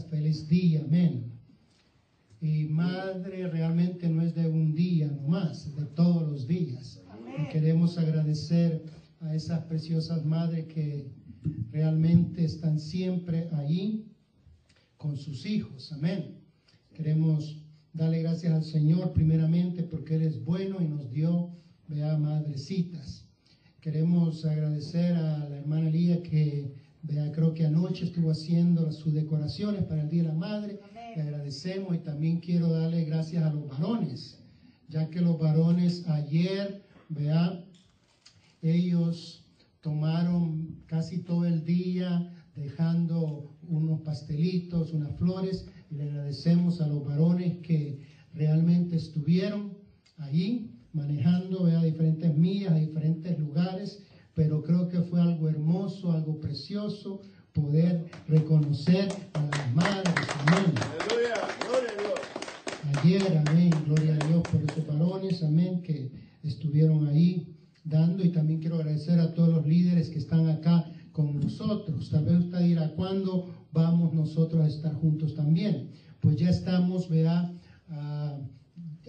feliz día, amén. Y madre realmente no es de un día nomás, es de todos los días. Y queremos agradecer a esas preciosas madres que realmente están siempre allí con sus hijos, amén. Queremos darle gracias al Señor primeramente porque Él es bueno y nos dio, vea, madrecitas. Queremos agradecer a la hermana Lía que, vea, creo que anoche estuvo haciendo sus decoraciones para el Día de la Madre. Le agradecemos y también quiero darle gracias a los varones, ya que los varones ayer, vea, ellos tomaron casi todo el día dejando unos pastelitos, unas flores, y le agradecemos a los varones que realmente estuvieron allí manejando a diferentes millas, a diferentes lugares, pero creo que fue algo hermoso, algo precioso poder reconocer a las madres. Amén. Aleluya, gloria a Dios. Ayer, amén, gloria a Dios por esos varones, amén, que estuvieron ahí dando y también quiero agradecer a todos los líderes que están acá con nosotros. Tal vez usted dirá, ¿cuándo vamos nosotros a estar juntos también? Pues ya estamos, vea, ah,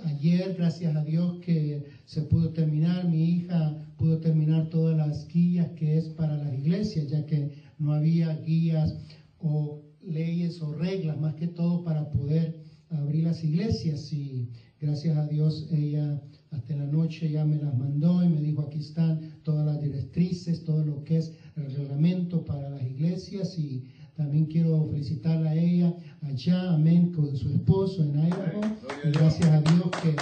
ayer, gracias a Dios que se pudo terminar, mi hija pudo terminar todas las guías que es para las iglesias, ya que no había guías o leyes o reglas, más que todo para poder abrir las iglesias. Y gracias a Dios ella hasta la noche ya me las mandó y me dijo aquí están todas las directrices, todo lo que es el reglamento para las iglesias y también quiero felicitarla a ella allá, amén, con su esposo en Idaho. Y gracias a Dios que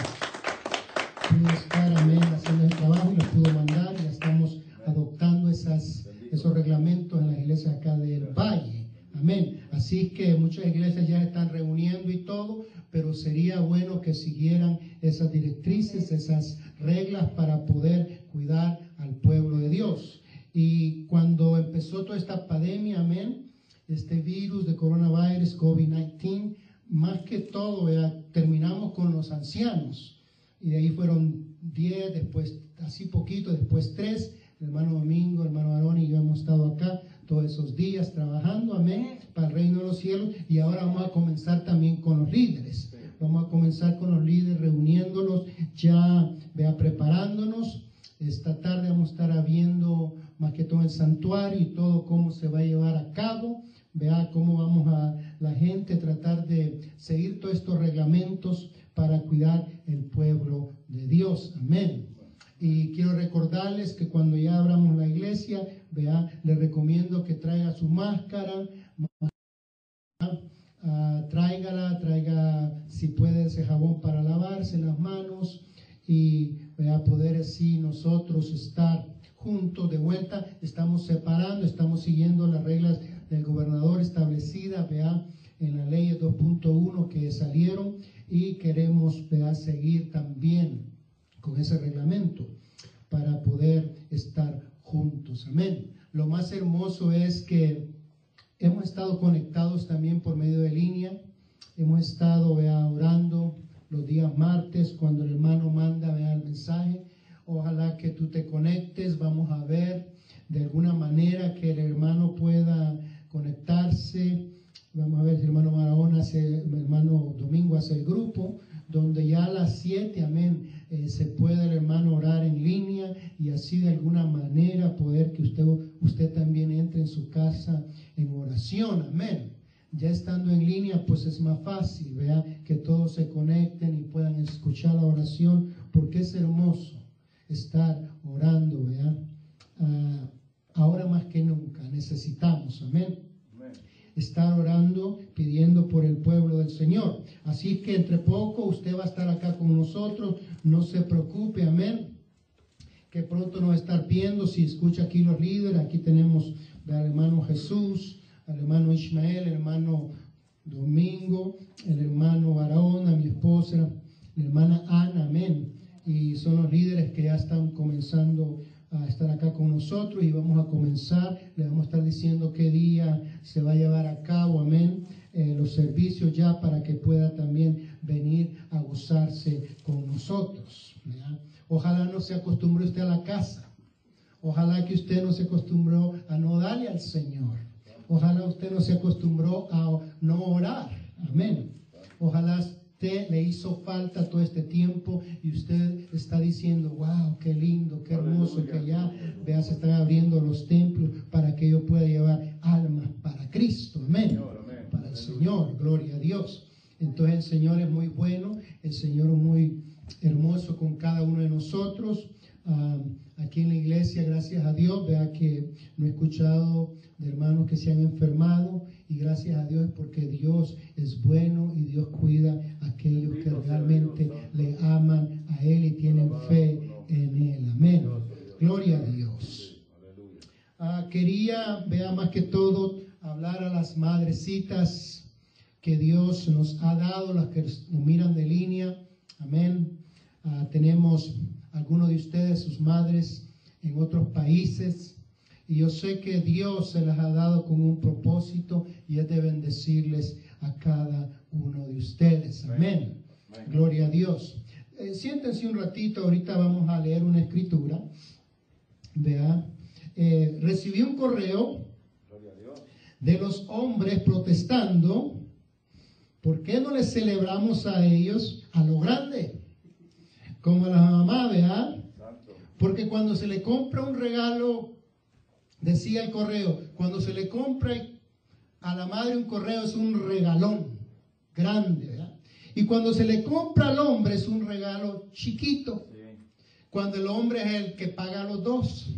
pudo estar, amén, haciendo el trabajo y lo pudo mandar. Ya estamos adoptando esas, esos reglamentos en las iglesias acá del Valle. Amén. Así que muchas iglesias ya están reuniendo y todo, pero sería bueno que siguieran esas directrices, esas reglas para poder cuidar al pueblo de Dios. Y cuando empezó toda esta pandemia, amén, este virus de coronavirus, COVID-19, más que todo, terminamos con los ancianos. Y de ahí fueron 10, después así poquito, después 3. El hermano Domingo, hermano Aarón y yo hemos estado acá todos esos días trabajando, amén, para el reino de los cielos. Y ahora vamos a comenzar también con los líderes. Vamos a comenzar con los líderes reuniéndolos, ya vea, preparándonos. Esta tarde vamos a estar viendo más que todo el santuario y todo cómo se va a llevar a cabo. Vea cómo vamos a la gente tratar de seguir todos estos reglamentos para cuidar el pueblo de Dios. Amén. Y quiero recordarles que cuando ya abramos la iglesia, vea, les recomiendo que traiga su máscara, uh, tráigala, traiga si puede ese jabón para lavarse las manos y vea, poder así nosotros estar juntos de vuelta. Estamos separando, estamos siguiendo las reglas del gobernador establecidas, vea, en la ley 2.1 que salieron y queremos vea, seguir también con ese reglamento para poder estar juntos. Amén. Lo más hermoso es que hemos estado conectados también por medio de línea. Hemos estado vea, orando los días martes cuando el hermano manda vea, el mensaje. Ojalá que tú te conectes. Vamos a ver de alguna manera que el hermano pueda conectarse. Vamos a ver el hermano Marahona hace, hermano Domingo hace el grupo, donde ya a las 7, amén, eh, se puede el hermano orar en línea y así de alguna manera poder que usted, usted también entre en su casa en oración, amén. Ya estando en línea, pues es más fácil, vea, que todos se conecten y puedan escuchar la oración, porque es hermoso estar orando, vea. Ah, ahora más que nunca necesitamos, amén estar orando, pidiendo por el pueblo del Señor. Así que entre poco usted va a estar acá con nosotros, no se preocupe, amén. Que pronto nos va a estar viendo, si escucha aquí los líderes, aquí tenemos al hermano Jesús, al hermano Ismael, el hermano Domingo, el hermano Barahona, mi esposa, la hermana Ana, amén. Y son los líderes que ya están comenzando a estar acá con nosotros y vamos a comenzar. Le vamos a estar diciendo qué día se va a llevar a cabo, amén, eh, los servicios ya para que pueda también venir a gozarse con nosotros. Ojalá no se acostumbre usted a la casa. Ojalá que usted no se acostumbró a no darle al Señor. Ojalá usted no se acostumbró a no orar. Amén. Ojalá usted le hizo falta todo este tiempo y usted está diciendo, wow, qué lindo, qué hermoso que ya, vea, se están abriendo los templos para que yo pueda llevar almas para Cristo. Amén. Para el Señor, gloria a Dios. Entonces el Señor es muy bueno, el Señor es muy hermoso con cada uno de nosotros. Ah, aquí en la iglesia, gracias a Dios, vea que no he escuchado de hermanos que se han enfermado y gracias a Dios porque Dios es bueno y Dios cuida a aquellos que realmente le aman a Él y tienen fe en Él. Amén. Gloria a Dios. Ah, quería, vea más que todo, hablar a las madrecitas que Dios nos ha dado, las que nos miran de línea. Amén. Ah, tenemos algunos de ustedes, sus madres, en otros países. Y yo sé que Dios se las ha dado con un propósito y es de bendecirles a cada uno de ustedes. Amén. Gloria a Dios. Eh, siéntense un ratito, ahorita vamos a leer una escritura. Vea, eh, recibí un correo de los hombres protestando. ¿Por qué no les celebramos a ellos a lo grande? Como a la mamá, vea. Porque cuando se le compra un regalo Decía el correo, cuando se le compra a la madre un correo es un regalón grande. Y cuando se le compra al hombre es un regalo chiquito. Cuando el hombre es el que paga los dos.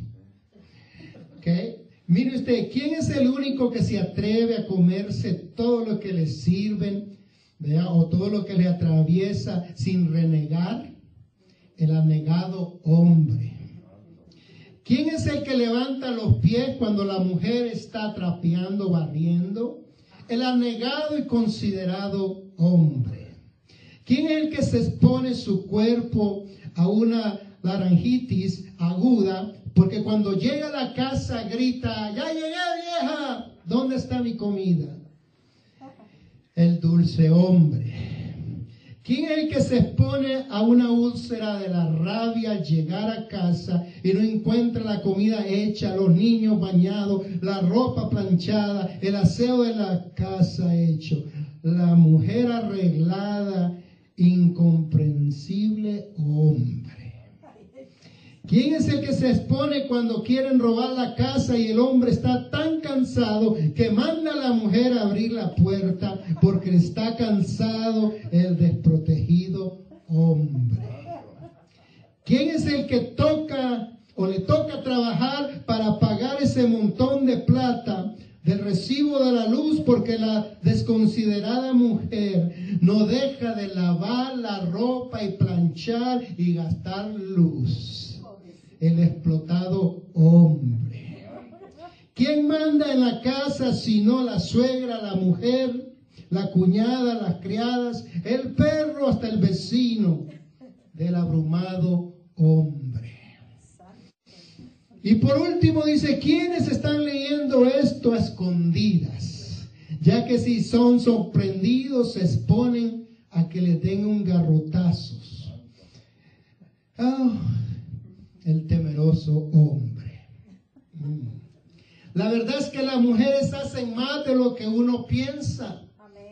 ¿Ok? Mire usted, ¿quién es el único que se atreve a comerse todo lo que le sirven, o todo lo que le atraviesa sin renegar? El anegado hombre. ¿Quién es el que levanta los pies cuando la mujer está trapeando, barriendo? El anegado y considerado hombre. ¿Quién es el que se expone su cuerpo a una laringitis aguda? Porque cuando llega a la casa grita, ya llegué vieja, ¿dónde está mi comida? El dulce hombre ¿Quién es el que se expone a una úlcera de la rabia al llegar a casa y no encuentra la comida hecha, los niños bañados, la ropa planchada, el aseo de la casa hecho? La mujer arreglada, incomprensible hombre. ¿Quién es el que se expone cuando quieren robar la casa y el hombre está tan cansado que manda a la mujer a abrir la puerta porque está cansado el desprotegido hombre? ¿Quién es el que toca o le toca trabajar para pagar ese montón de plata del recibo de la luz porque la desconsiderada mujer no deja de lavar la ropa y planchar y gastar luz? El explotado hombre. ¿Quién manda en la casa sino la suegra, la mujer, la cuñada, las criadas, el perro hasta el vecino del abrumado hombre? Y por último dice, ¿quiénes están leyendo esto a escondidas? Ya que si son sorprendidos se exponen a que les den un garrotazos. Oh, el temeroso hombre. Mm. La verdad es que las mujeres hacen más de lo que uno piensa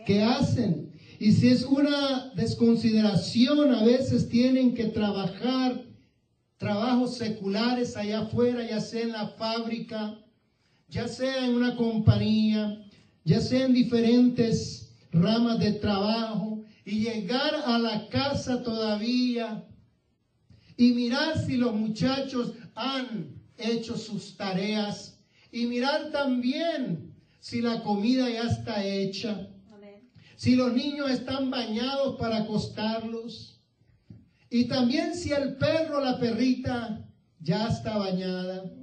que hacen. Y si es una desconsideración, a veces tienen que trabajar trabajos seculares allá afuera, ya sea en la fábrica, ya sea en una compañía, ya sea en diferentes ramas de trabajo, y llegar a la casa todavía y mirar si los muchachos han hecho sus tareas y mirar también si la comida ya está hecha, si los niños están bañados para acostarlos y también si el perro, la perrita ya está bañada.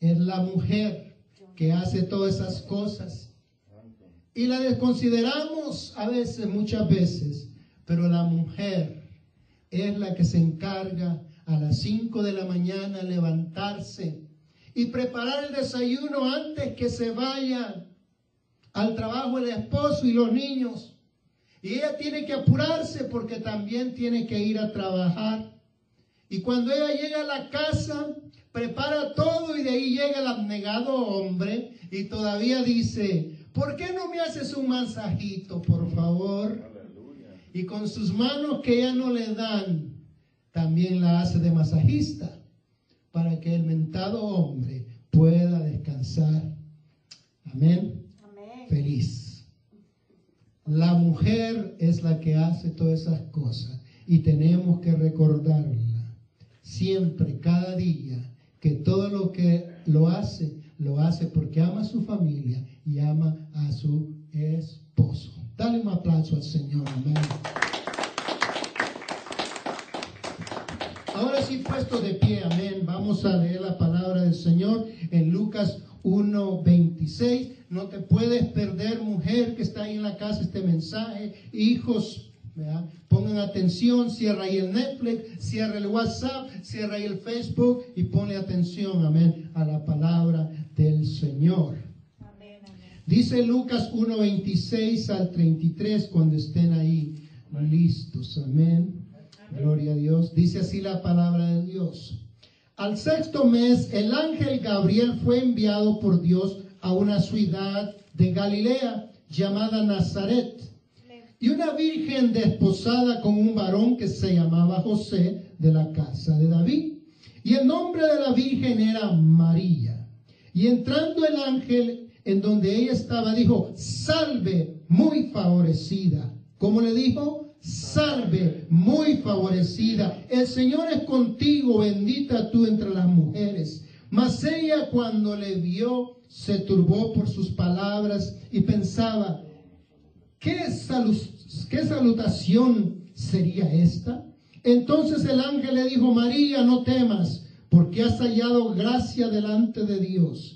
Es la mujer que hace todas esas cosas. Y la desconsideramos a veces, muchas veces, pero la mujer es la que se encarga a las 5 de la mañana levantarse y preparar el desayuno antes que se vaya al trabajo el esposo y los niños. Y ella tiene que apurarse porque también tiene que ir a trabajar. Y cuando ella llega a la casa, prepara todo y de ahí llega el abnegado hombre y todavía dice, ¿por qué no me haces un masajito, por favor? Y con sus manos que ya no le dan, también la hace de masajista para que el mentado hombre pueda descansar. Amén. Amén. Feliz. La mujer es la que hace todas esas cosas y tenemos que recordarla siempre, cada día, que todo lo que lo hace, lo hace porque ama a su familia y ama a su esposo. Dale un aplauso al Señor. Amén. Ahora sí, puesto de pie, amén. Vamos a leer la palabra del Señor en Lucas 1:26. No te puedes perder, mujer que está ahí en la casa, este mensaje. Hijos, pongan atención. Cierra ahí el Netflix, cierra el WhatsApp, cierra ahí el Facebook y ponle atención, amén, a la palabra del Señor. Dice Lucas 1:26 al 33 cuando estén ahí listos. Amén. Gloria a Dios. Dice así la palabra de Dios. Al sexto mes, el ángel Gabriel fue enviado por Dios a una ciudad de Galilea llamada Nazaret. Y una virgen desposada con un varón que se llamaba José de la casa de David. Y el nombre de la virgen era María. Y entrando el ángel en donde ella estaba, dijo, salve muy favorecida. ¿Cómo le dijo? Salve muy favorecida. El Señor es contigo, bendita tú entre las mujeres. Mas ella cuando le vio, se turbó por sus palabras y pensaba, ¿qué, qué salutación sería esta? Entonces el ángel le dijo, María, no temas, porque has hallado gracia delante de Dios.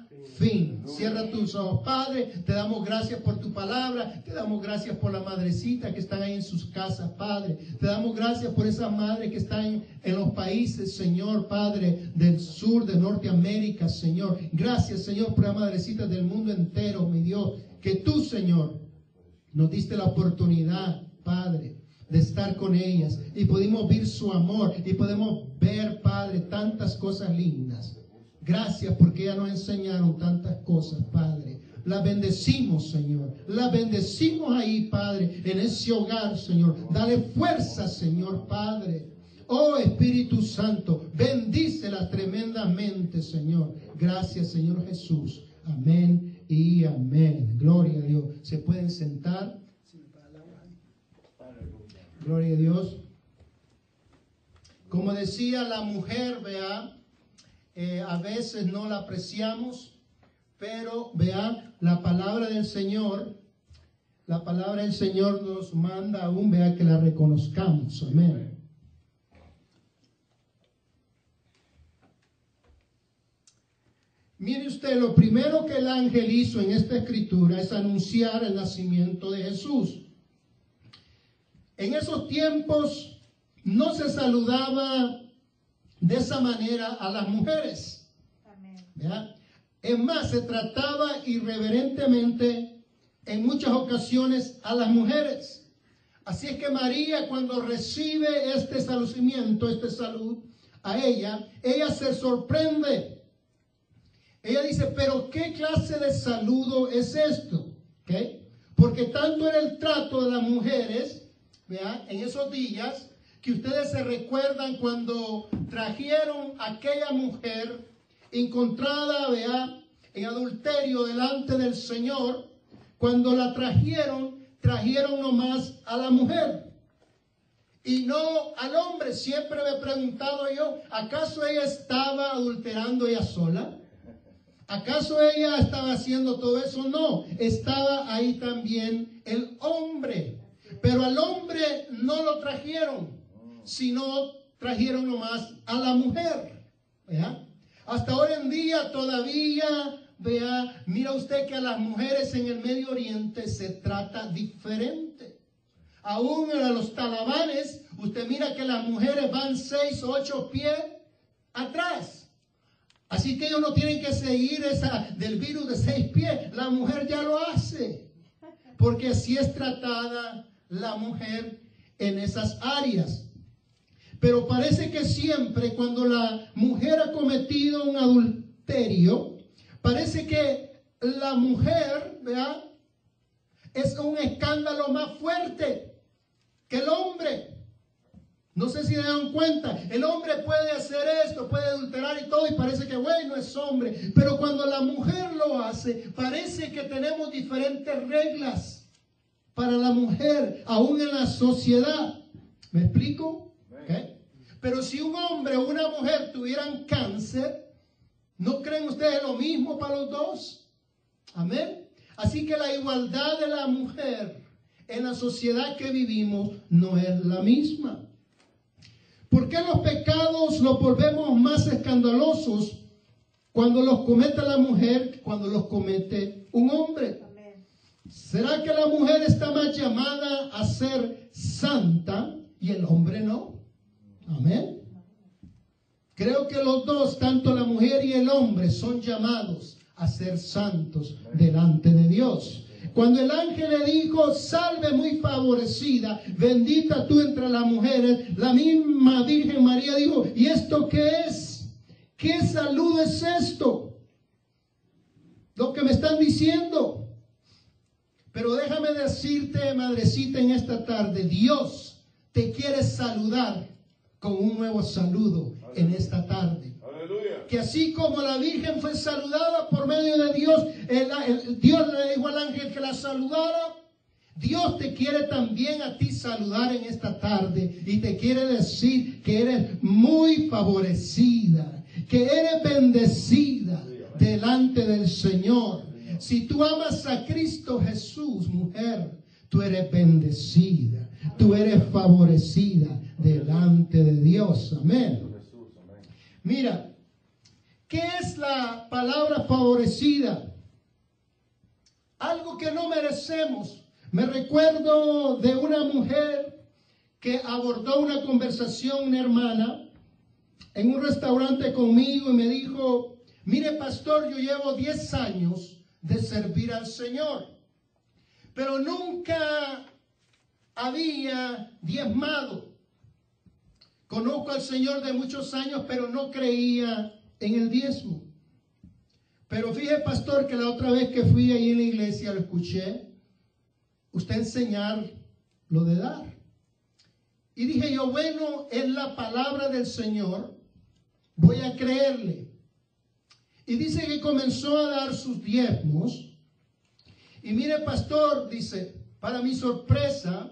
fin. Cierra tus ojos, Padre. Te damos gracias por tu palabra. Te damos gracias por la madrecita que están ahí en sus casas, Padre. Te damos gracias por esas madres que están en los países, Señor, Padre, del sur, de Norteamérica, Señor. Gracias, Señor, por las madrecitas del mundo entero, mi Dios. Que tú, Señor, nos diste la oportunidad, Padre, de estar con ellas y pudimos ver su amor y podemos ver, Padre, tantas cosas lindas. Gracias porque ya nos enseñaron tantas cosas, Padre. La bendecimos, Señor. La bendecimos ahí, Padre, en ese hogar, Señor. Dale fuerza, Señor, Padre. Oh Espíritu Santo, bendícela tremendamente, Señor. Gracias, Señor Jesús. Amén y amén. Gloria a Dios. ¿Se pueden sentar? Gloria a Dios. Como decía la mujer, vea, eh, a veces no la apreciamos, pero vea, la palabra del Señor, la palabra del Señor nos manda aún, vea, que la reconozcamos. Amén. Mire usted, lo primero que el ángel hizo en esta escritura es anunciar el nacimiento de Jesús. En esos tiempos no se saludaba de esa manera a las mujeres. ¿verdad? Es más, se trataba irreverentemente en muchas ocasiones a las mujeres. Así es que María cuando recibe este saludimiento, este salud a ella, ella se sorprende. Ella dice, pero ¿qué clase de saludo es esto? Porque tanto era el trato de las mujeres, ¿verdad? En esos días, que ustedes se recuerdan cuando trajeron a aquella mujer encontrada, ¿verdad? En adulterio delante del Señor, cuando la trajeron, trajeron nomás a la mujer. Y no al hombre, siempre me he preguntado yo, ¿acaso ella estaba adulterando ella sola? ¿Acaso ella estaba haciendo todo eso? No, estaba ahí también el hombre. Pero al hombre no lo trajeron, sino trajeron nomás a la mujer. Hasta hoy en día todavía, vea, mira usted que a las mujeres en el Medio Oriente se trata diferente. Aún a los talabanes, usted mira que las mujeres van seis, ocho pies atrás. Así que ellos no tienen que seguir esa del virus de seis pies. La mujer ya lo hace. Porque así es tratada la mujer en esas áreas. Pero parece que siempre cuando la mujer ha cometido un adulterio, parece que la mujer, ¿verdad? Es un escándalo más fuerte que el hombre. No sé si se dan cuenta, el hombre puede hacer esto, puede adulterar y todo y parece que bueno es hombre, pero cuando la mujer lo hace, parece que tenemos diferentes reglas para la mujer, aún en la sociedad. ¿Me explico? Pero si un hombre o una mujer tuvieran cáncer, ¿no creen ustedes lo mismo para los dos? Amén. Así que la igualdad de la mujer en la sociedad que vivimos no es la misma. ¿Por qué los pecados los volvemos más escandalosos cuando los comete la mujer, cuando los comete un hombre? ¿Será que la mujer está más llamada a ser santa y el hombre no? Amén. Creo que los dos, tanto la mujer y el hombre, son llamados a ser santos delante de Dios. Cuando el ángel le dijo, salve muy favorecida, bendita tú entre las mujeres, la misma Virgen María dijo, ¿y esto qué es? ¿Qué salud es esto? Lo que me están diciendo. Pero déjame decirte, madrecita, en esta tarde, Dios te quiere saludar con un nuevo saludo en esta tarde que así como la Virgen fue saludada por medio de Dios, el, Dios le dijo al ángel que la saludara. Dios te quiere también a ti saludar en esta tarde y te quiere decir que eres muy favorecida, que eres bendecida delante del Señor. Si tú amas a Cristo Jesús, mujer, tú eres bendecida, tú eres favorecida delante de Dios. Amén. Mira, ¿Qué es la palabra favorecida? Algo que no merecemos. Me recuerdo de una mujer que abordó una conversación, una hermana, en un restaurante conmigo y me dijo, mire pastor, yo llevo 10 años de servir al Señor, pero nunca había diezmado. Conozco al Señor de muchos años, pero no creía en el diezmo. Pero fíjese, pastor, que la otra vez que fui ahí en la iglesia lo escuché, usted enseñar lo de dar. Y dije yo, bueno, es la palabra del Señor, voy a creerle. Y dice que comenzó a dar sus diezmos. Y mire, pastor, dice, para mi sorpresa,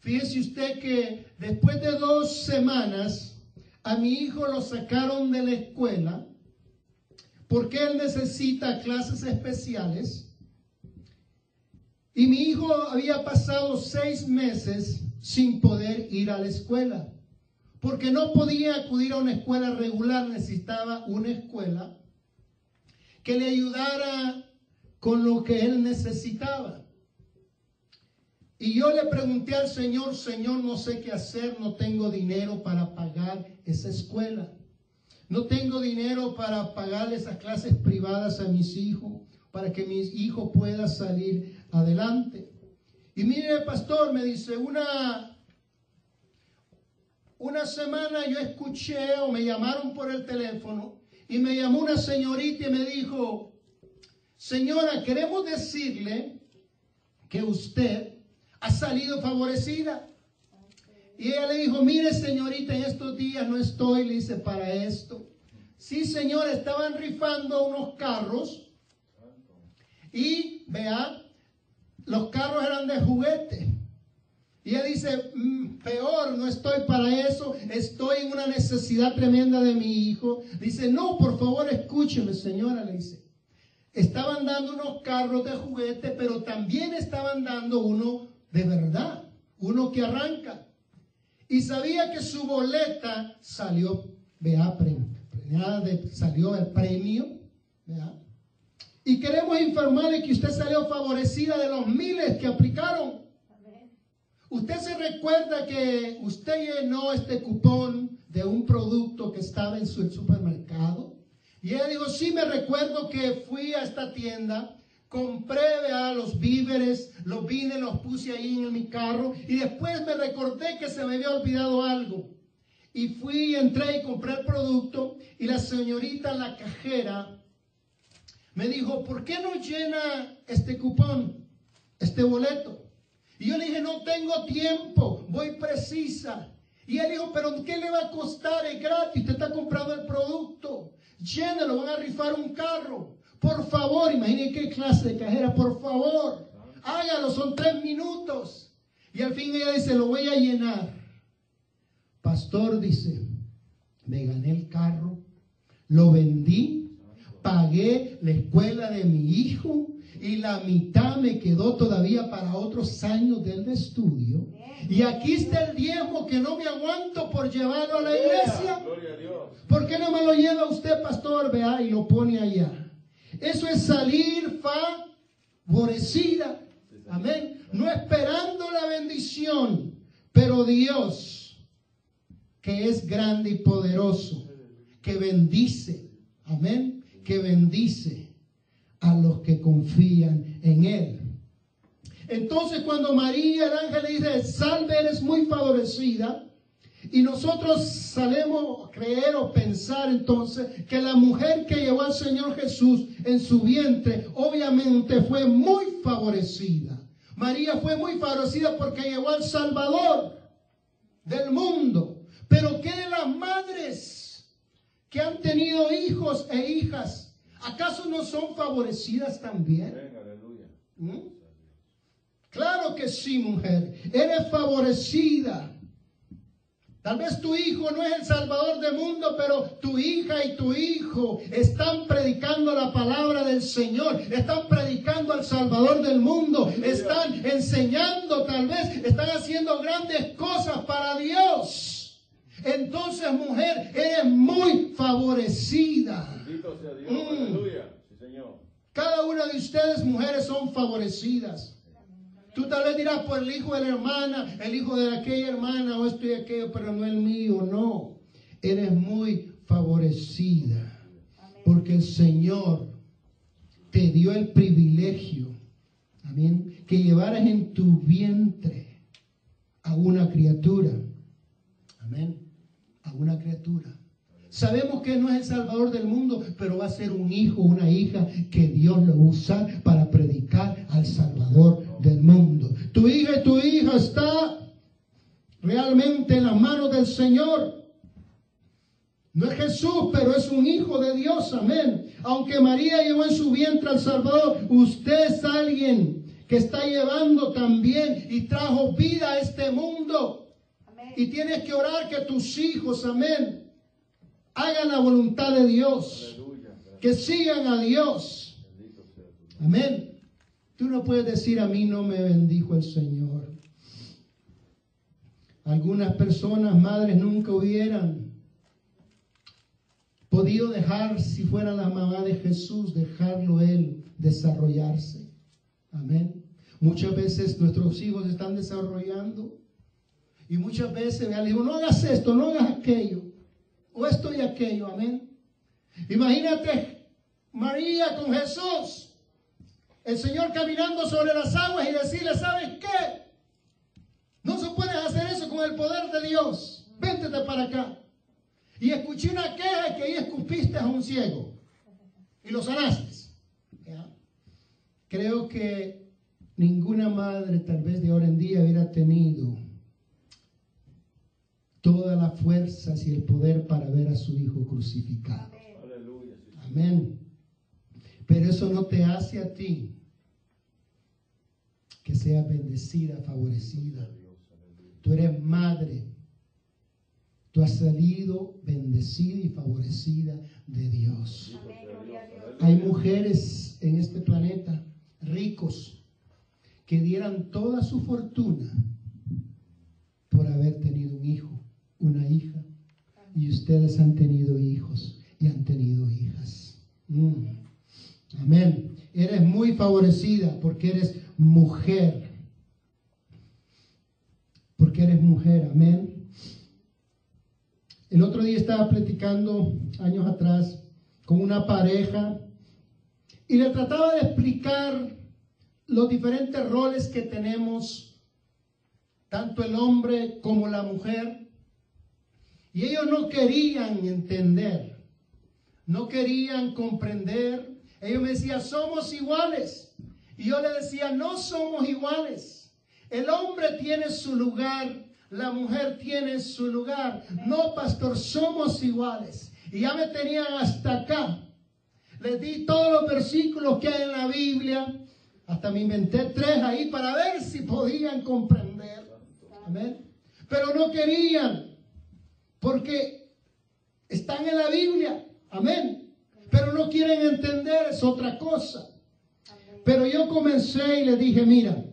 fíjese usted que después de dos semanas, a mi hijo lo sacaron de la escuela porque él necesita clases especiales. Y mi hijo había pasado seis meses sin poder ir a la escuela. Porque no podía acudir a una escuela regular, necesitaba una escuela que le ayudara con lo que él necesitaba. Y yo le pregunté al Señor, Señor, no sé qué hacer, no tengo dinero para pagar esa escuela. No tengo dinero para pagar esas clases privadas a mis hijos, para que mis hijos puedan salir adelante. Y mire, pastor, me dice, una, una semana yo escuché o me llamaron por el teléfono y me llamó una señorita y me dijo, señora, queremos decirle que usted ha salido favorecida. Y ella le dijo, mire señorita, en estos días no estoy, le dice, para esto. Sí, señor, estaban rifando unos carros y, vea, los carros eran de juguete. Y ella dice, mm, peor, no estoy para eso, estoy en una necesidad tremenda de mi hijo. Dice, no, por favor, escúcheme, señora, le dice. Estaban dando unos carros de juguete, pero también estaban dando uno de verdad, uno que arranca. Y sabía que su boleta salió, vea, ya de- salió el premio, ¿verdad? Y queremos informarle que usted salió favorecida de los miles que aplicaron. Usted se recuerda que usted llenó este cupón de un producto que estaba en su supermercado. Y ella dijo, sí me recuerdo que fui a esta tienda, compré ¿verdad? los víveres, los vine, los puse ahí en mi carro y después me recordé que se me había olvidado algo. Y fui, entré y compré el producto y la señorita, la cajera, me dijo, ¿por qué no llena este cupón, este boleto? Y yo le dije, no tengo tiempo, voy precisa. Y él dijo, pero ¿qué le va a costar? Es gratis, te está comprando el producto. Llénalo, van a rifar un carro. Por favor, imaginen qué clase de cajera, por favor, hágalo, son tres minutos. Y al fin ella dice, lo voy a llenar. Pastor dice, me gané el carro, lo vendí, pagué la escuela de mi hijo y la mitad me quedó todavía para otros años del estudio. Y aquí está el diezmo que no me aguanto por llevarlo a la iglesia. ¿Por qué no me lo lleva usted, pastor? Vea y lo pone allá. Eso es salir favorecida. Amén. No esperando la bendición, pero Dios, que es grande y poderoso, que bendice. Amén. Que bendice a los que confían en Él. Entonces cuando María, el ángel le dice, salve, eres muy favorecida, y nosotros salemos a creer o pensar entonces que la mujer que llevó al Señor Jesús en su vientre obviamente fue muy favorecida. María fue muy favorecida porque llevó al Salvador del mundo. Pero ¿qué de las madres que han tenido hijos e hijas? ¿Acaso no son favorecidas también? ¿Mm? Claro que sí, mujer. Eres favorecida. Tal vez tu hijo no es el salvador del mundo, pero tu hija y tu hijo están predicando la palabra del Señor, están predicando al salvador del mundo, están enseñando tal vez, están haciendo grandes cosas para Dios. Entonces, mujer, eres muy favorecida. Bendito sea Dios. Mm. Aleluya. Sí, Señor. Cada una de ustedes, mujeres, son favorecidas. Tú tal vez dirás por el hijo de la hermana, el hijo de aquella hermana o esto y aquello, pero no el mío, no. Eres muy favorecida porque el Señor te dio el privilegio, amén, que llevaras en tu vientre a una criatura, amén, a una criatura. Sabemos que no es el Salvador del mundo, pero va a ser un hijo, una hija que Dios lo va a usar para predicar al Salvador del mundo. Tu hija y tu hija está realmente en las manos del Señor. No es Jesús, pero es un hijo de Dios, amén. Aunque María llevó en su vientre al Salvador, usted es alguien que está llevando también y trajo vida a este mundo. Y tienes que orar que tus hijos, amén, hagan la voluntad de Dios, que sigan a Dios. Amén. Tú no puedes decir a mí no me bendijo el Señor. Algunas personas, madres, nunca hubieran podido dejar, si fuera la mamá de Jesús, dejarlo él desarrollarse. Amén. Muchas veces nuestros hijos están desarrollando y muchas veces le digo, no hagas esto, no hagas aquello, o esto y aquello. Amén. Imagínate María con Jesús el Señor caminando sobre las aguas y decirle, ¿sabes qué? No se puede hacer eso con el poder de Dios. Véntete para acá. Y escuché una queja que ahí escupiste a un ciego y lo sanaste. Creo que ninguna madre tal vez de ahora en día hubiera tenido todas las fuerzas y el poder para ver a su hijo crucificado. Amén. Pero eso no te hace a ti que seas bendecida, favorecida. Tú eres madre. Tú has salido bendecida y favorecida de Dios. Hay mujeres en este planeta, ricos, que dieran toda su fortuna por haber tenido un hijo, una hija. Y ustedes han tenido hijos y Mm. Amén. Eres muy favorecida porque eres mujer. Porque eres mujer. Amén. El otro día estaba platicando, años atrás, con una pareja y le trataba de explicar los diferentes roles que tenemos, tanto el hombre como la mujer. Y ellos no querían entender, no querían comprender. Ellos me decían, somos iguales. Y yo le decía, no somos iguales. El hombre tiene su lugar, la mujer tiene su lugar. No, pastor, somos iguales. Y ya me tenían hasta acá. Les di todos los versículos que hay en la Biblia. Hasta me inventé tres ahí para ver si podían comprender. Pero no querían. Porque están en la Biblia. Amén. Pero no quieren entender, es otra cosa. Pero yo comencé y le dije, mira,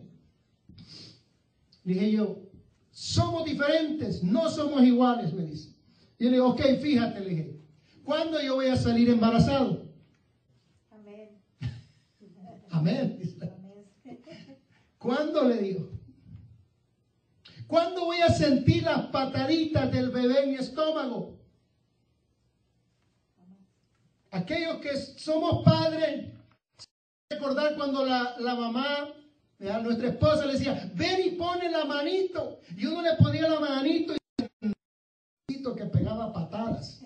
dije yo, somos diferentes, no somos iguales, me dice. Y le digo, ok, fíjate, le dije, ¿cuándo yo voy a salir embarazado? Amén. Amén. Amén. ¿Cuándo le digo? ¿Cuándo voy a sentir las pataditas del bebé en mi estómago? Aquellos que somos padres, recordar cuando la, la mamá, nuestra esposa le decía, ven y pone la manito. Y uno le ponía la manito y que pegaba patadas.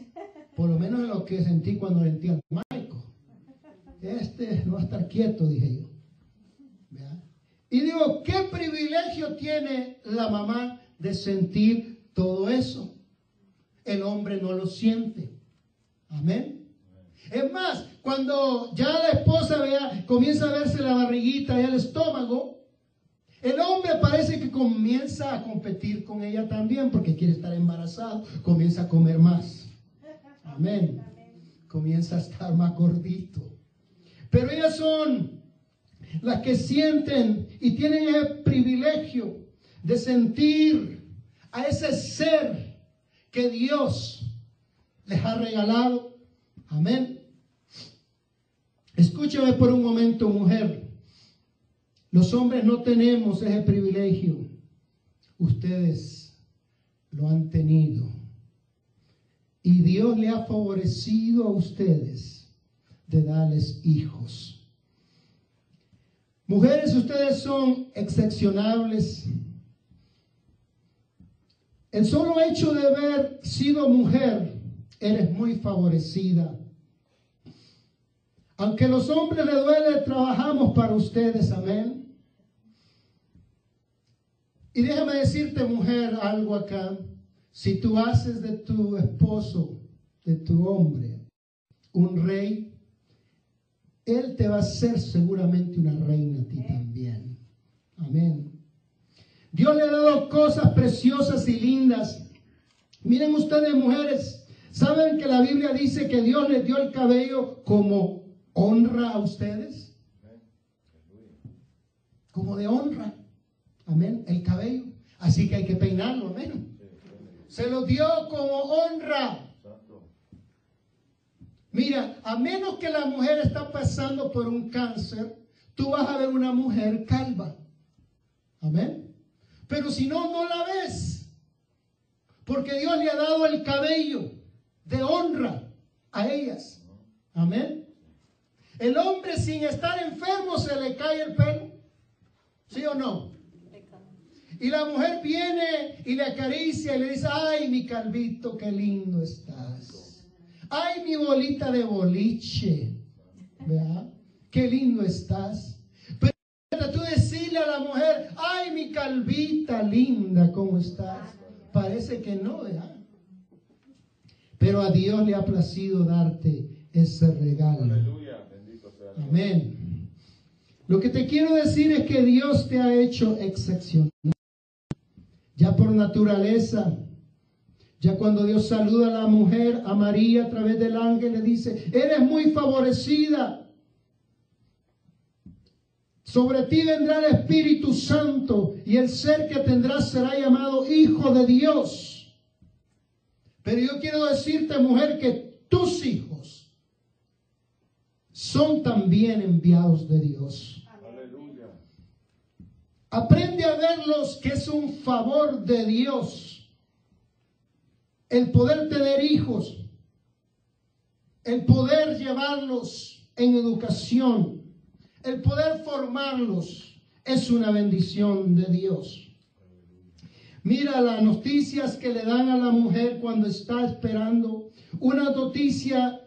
Por lo menos lo que sentí cuando sentí al Maico. Este no va a estar quieto, dije yo. Y digo, ¿qué privilegio tiene la mamá de sentir todo eso? El hombre no lo siente. Amén. Es más, cuando ya la esposa vea, comienza a verse la barriguita y el estómago, el hombre parece que comienza a competir con ella también porque quiere estar embarazado, comienza a comer más. Amén. Comienza a estar más gordito. Pero ellas son las que sienten y tienen el privilegio de sentir a ese ser que Dios les ha regalado. Amén. Escúchame por un momento, mujer. Los hombres no tenemos ese privilegio. Ustedes lo han tenido. Y Dios le ha favorecido a ustedes de darles hijos. Mujeres, ustedes son excepcionables. El solo hecho de haber sido mujer, eres muy favorecida. Aunque los hombres le duele, trabajamos para ustedes, amén. Y déjame decirte, mujer, algo acá. Si tú haces de tu esposo, de tu hombre, un rey, él te va a ser seguramente una reina a ti también. Amén. Dios le ha dado cosas preciosas y lindas. Miren ustedes, mujeres, ¿saben que la Biblia dice que Dios les dio el cabello como honra a ustedes? Como de honra. Amén. El cabello. Así que hay que peinarlo. Amén. Se lo dio como honra. Mira, a menos que la mujer está pasando por un cáncer, tú vas a ver una mujer calva. Amén. Pero si no, no la ves. Porque Dios le ha dado el cabello de honra a ellas. Amén. El hombre sin estar enfermo se le cae el pelo. ¿Sí o no? Y la mujer viene y le acaricia y le dice, ay, mi calvito, qué lindo estás. Ay, mi bolita de boliche. ¿Verdad? Qué lindo estás. Pero tú decirle a la mujer, ay, mi calvita linda, ¿cómo estás? Parece que no, ¿verdad? Pero a Dios le ha placido darte ese regalo. Aleluya. Bendito sea Dios. Amén. Lo que te quiero decir es que Dios te ha hecho excepcional. Ya por naturaleza, ya cuando Dios saluda a la mujer, a María a través del ángel, le dice, eres muy favorecida. Sobre ti vendrá el Espíritu Santo y el ser que tendrás será llamado Hijo de Dios. Pero yo quiero decirte, mujer, que tus hijos son también enviados de Dios. Aleluya. Aprende a verlos que es un favor de Dios. El poder tener hijos, el poder llevarlos en educación, el poder formarlos, es una bendición de Dios. Mira las noticias que le dan a la mujer cuando está esperando. Una noticia,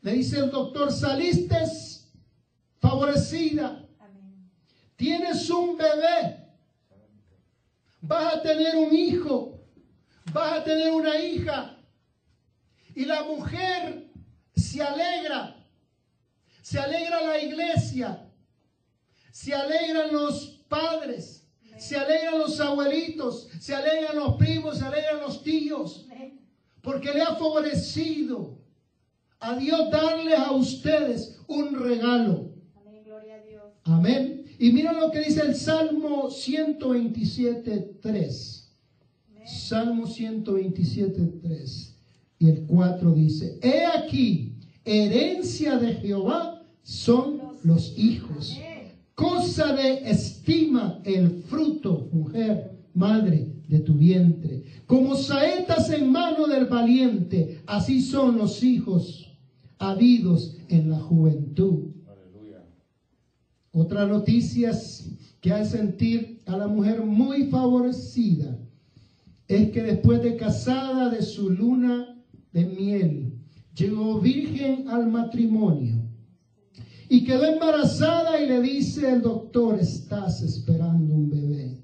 le dice el doctor, saliste favorecida, Amén. tienes un bebé, vas a tener un hijo, vas a tener una hija. Y la mujer se alegra, se alegra la iglesia, se alegran los padres, se alegran los abuelitos, se alegran los primos, se alegran los tíos, Amén. porque le ha favorecido a Dios darles a ustedes un regalo. Amén. Gloria a Dios. Amén. Y mira lo que dice el Salmo 127, 3. Salmo 127, 3. Y el 4 dice, He aquí, herencia de Jehová son los hijos. Cosa de estima el fruto, mujer, madre de tu vientre. Como saetas en mano del valiente, así son los hijos habidos en la juventud. Aleluya. Otras noticias que hace sentir a la mujer muy favorecida es que después de casada de su luna de miel, llegó virgen al matrimonio y quedó embarazada y le dice el doctor, estás esperando un bebé.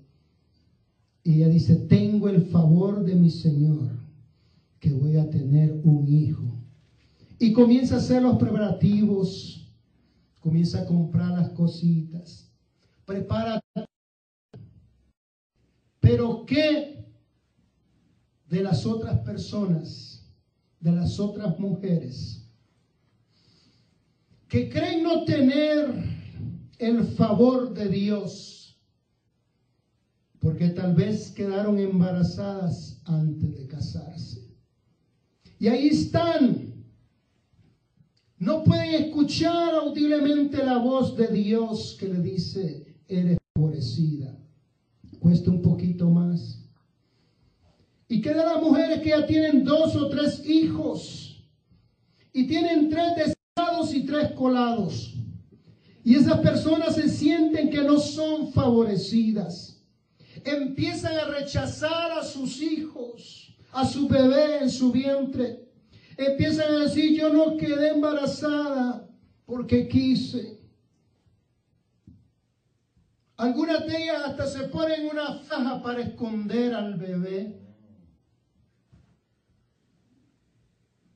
Y ella dice, tengo el favor de mi Señor, que voy a tener un hijo. Y comienza a hacer los preparativos, comienza a comprar las cositas, prepara. Pero ¿qué de las otras personas, de las otras mujeres, que creen no tener el favor de Dios, porque tal vez quedaron embarazadas antes de casarse? Y ahí están no pueden escuchar audiblemente la voz de Dios que le dice, eres favorecida. Cuesta un poquito más. Y quedan las mujeres que ya tienen dos o tres hijos y tienen tres deseados y tres colados. Y esas personas se sienten que no son favorecidas. Empiezan a rechazar a sus hijos, a su bebé en su vientre empiezan a decir, yo no quedé embarazada porque quise. Algunas de ellas hasta se ponen una faja para esconder al bebé.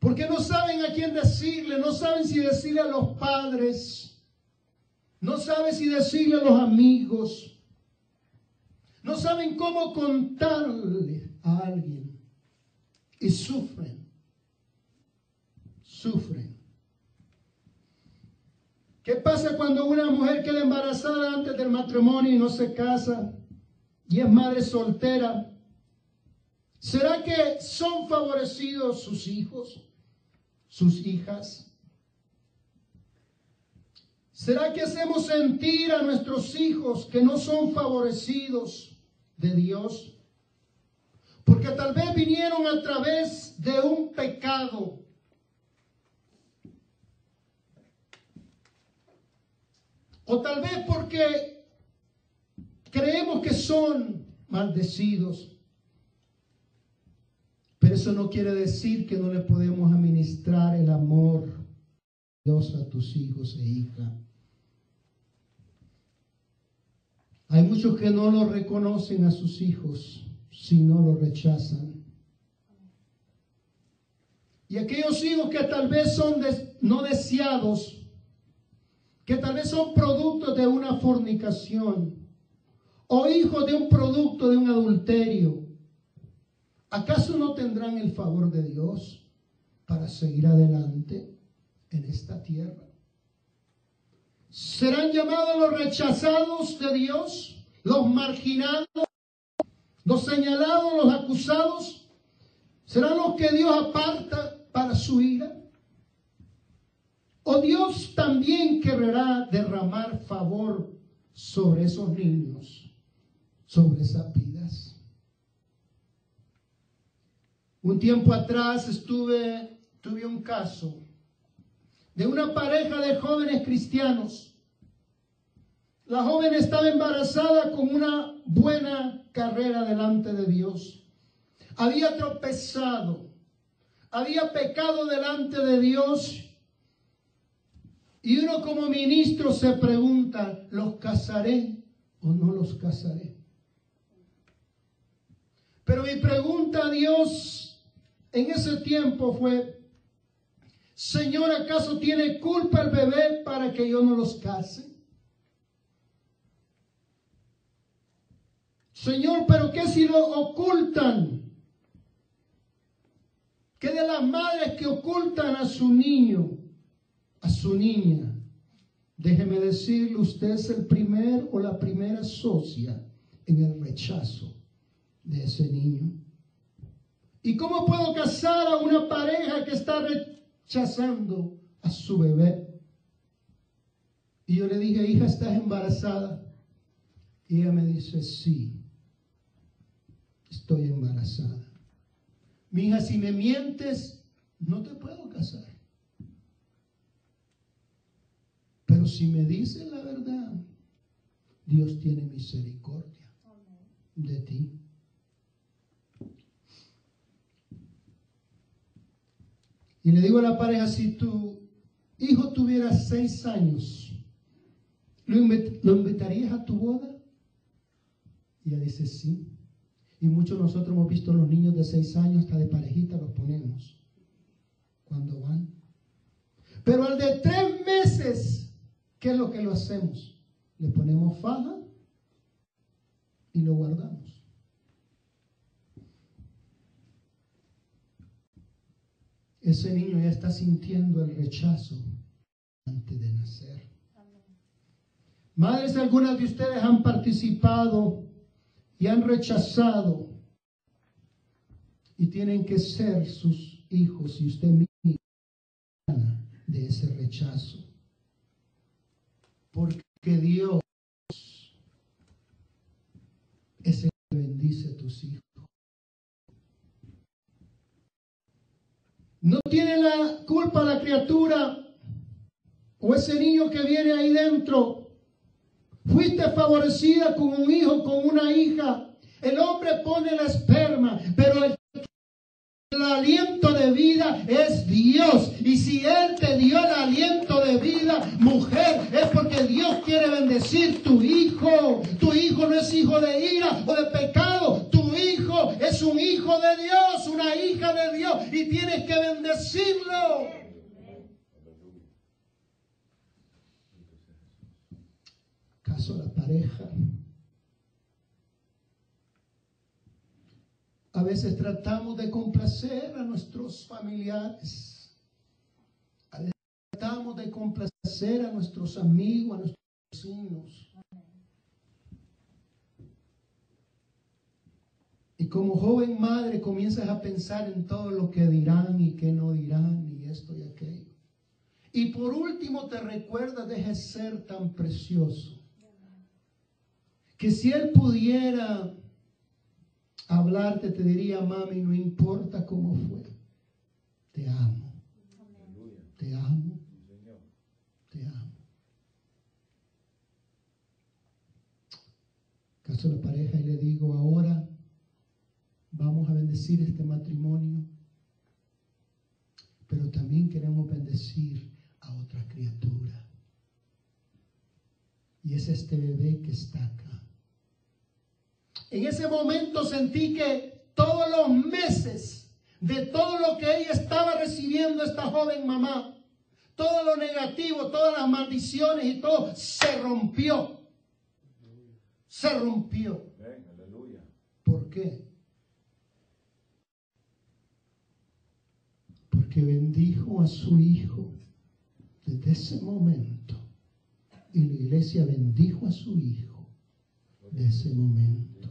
Porque no saben a quién decirle, no saben si decirle a los padres, no saben si decirle a los amigos, no saben cómo contarle a alguien y sufren sufren. ¿Qué pasa cuando una mujer queda embarazada antes del matrimonio y no se casa y es madre soltera? ¿Será que son favorecidos sus hijos, sus hijas? ¿Será que hacemos sentir a nuestros hijos que no son favorecidos de Dios? Porque tal vez vinieron a través de un pecado O tal vez porque creemos que son maldecidos. Eso no quiere decir que no le podemos administrar el amor de Dios a tus hijos e hijas. Hay muchos que no lo reconocen a sus hijos, sino lo rechazan. Y aquellos hijos que tal vez son no deseados, que tal vez son productos de una fornicación o hijos de un producto de un adulterio, ¿acaso no tendrán el favor de Dios para seguir adelante en esta tierra? ¿Serán llamados los rechazados de Dios, los marginados, los señalados, los acusados? ¿Serán los que Dios aparta para su ira? O Dios también querrá derramar favor sobre esos niños, sobre esas vidas. Un tiempo atrás estuve, tuve un caso de una pareja de jóvenes cristianos. La joven estaba embarazada con una buena carrera delante de Dios. Había tropezado, había pecado delante de Dios. Y uno como ministro se pregunta, ¿los casaré o no los casaré? Pero mi pregunta a Dios en ese tiempo fue, Señor, ¿acaso tiene culpa el bebé para que yo no los case? Señor, pero ¿qué si lo ocultan? ¿Qué de las madres que ocultan a su niño, a su niña? Déjeme decirle, usted es el primer o la primera socia en el rechazo de ese niño. ¿Y cómo puedo casar a una pareja que está rechazando a su bebé? Y yo le dije, hija, ¿estás embarazada? Y ella me dice, sí, estoy embarazada. Mi hija, si me mientes, no te puedo casar. Pero si me dices la verdad, Dios tiene misericordia de ti. Y le digo a la pareja, si tu hijo tuviera seis años, ¿lo, invitarías a tu boda? Y ella dice, sí. Y muchos de nosotros hemos visto a los niños de seis años, hasta de parejita los ponemos cuando van. Pero al de tres meses, ¿qué es lo que lo hacemos? Le ponemos faja y lo guardamos. Ese niño ya está sintiendo el rechazo antes de nacer. Madres, algunas de ustedes han participado y han rechazado y tienen que ser sus hijos y usted mismo de ese rechazo. Porque Dios es el que bendice a tus hijos. No tiene la culpa la criatura o ese niño que viene ahí dentro. Fuiste favorecida con un hijo, con una hija. El hombre pone la esperma, pero el, el aliento de vida es Dios. Y si Él te dio el aliento de vida, mujer, es porque Dios quiere bendecir tu hijo. Tu hijo no es hijo de ira o de pecado. Es un hijo de Dios, una hija de Dios. Y tienes que bendecirlo. ¿Acaso la pareja? A veces tratamos de complacer a nuestros familiares. A veces tratamos de complacer a nuestros amigos, a nuestros vecinos. Como joven madre comienzas a pensar en todo lo que dirán y que no dirán y esto y aquello. Y por último te recuerda de ser tan precioso. Que si él pudiera hablarte, te diría, mami, no importa cómo fue. Te amo. Te amo. Te amo. Caso la pareja y le digo, ahora vamos a bendecir este matrimonio, pero también queremos bendecir a otra criatura. Y es este bebé que está acá. En ese momento sentí que todos los meses de todo lo que ella estaba recibiendo esta joven mamá, todo lo negativo, todas las maldiciones y todo se rompió. Se rompió. ¿Por qué? Porque bendijo a su hijo desde ese momento. Y la iglesia bendijo a su hijo de ese momento.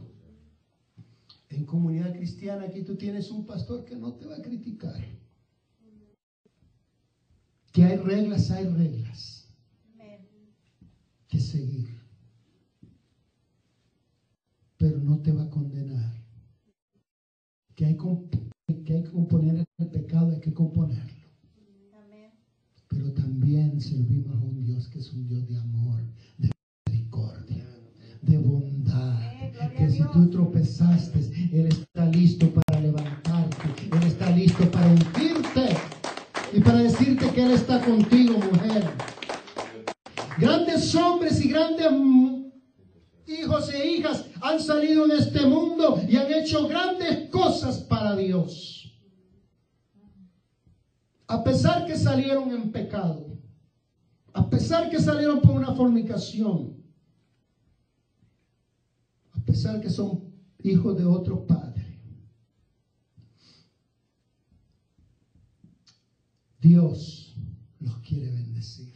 En comunidad cristiana aquí tú tienes un pastor que no te va a criticar. Que hay reglas, hay reglas que seguir. Pero no te va a condenar. Que hay, que hay que componer el pecado, servimos a un Dios que es un Dios de amor, de misericordia, de bondad. A Que si tú tropezaste, Él está listo para levantarte. Él está listo para ungirte y para decirte que Él está contigo, mujer. Grandes hombres y grandes hijos e hijas han salido en este mundo y han hecho grandes cosas para Dios. A pesar que salieron en pecado, a pesar que salieron por una fornicación, a pesar que son hijos de otro padre. Dios los quiere bendecir.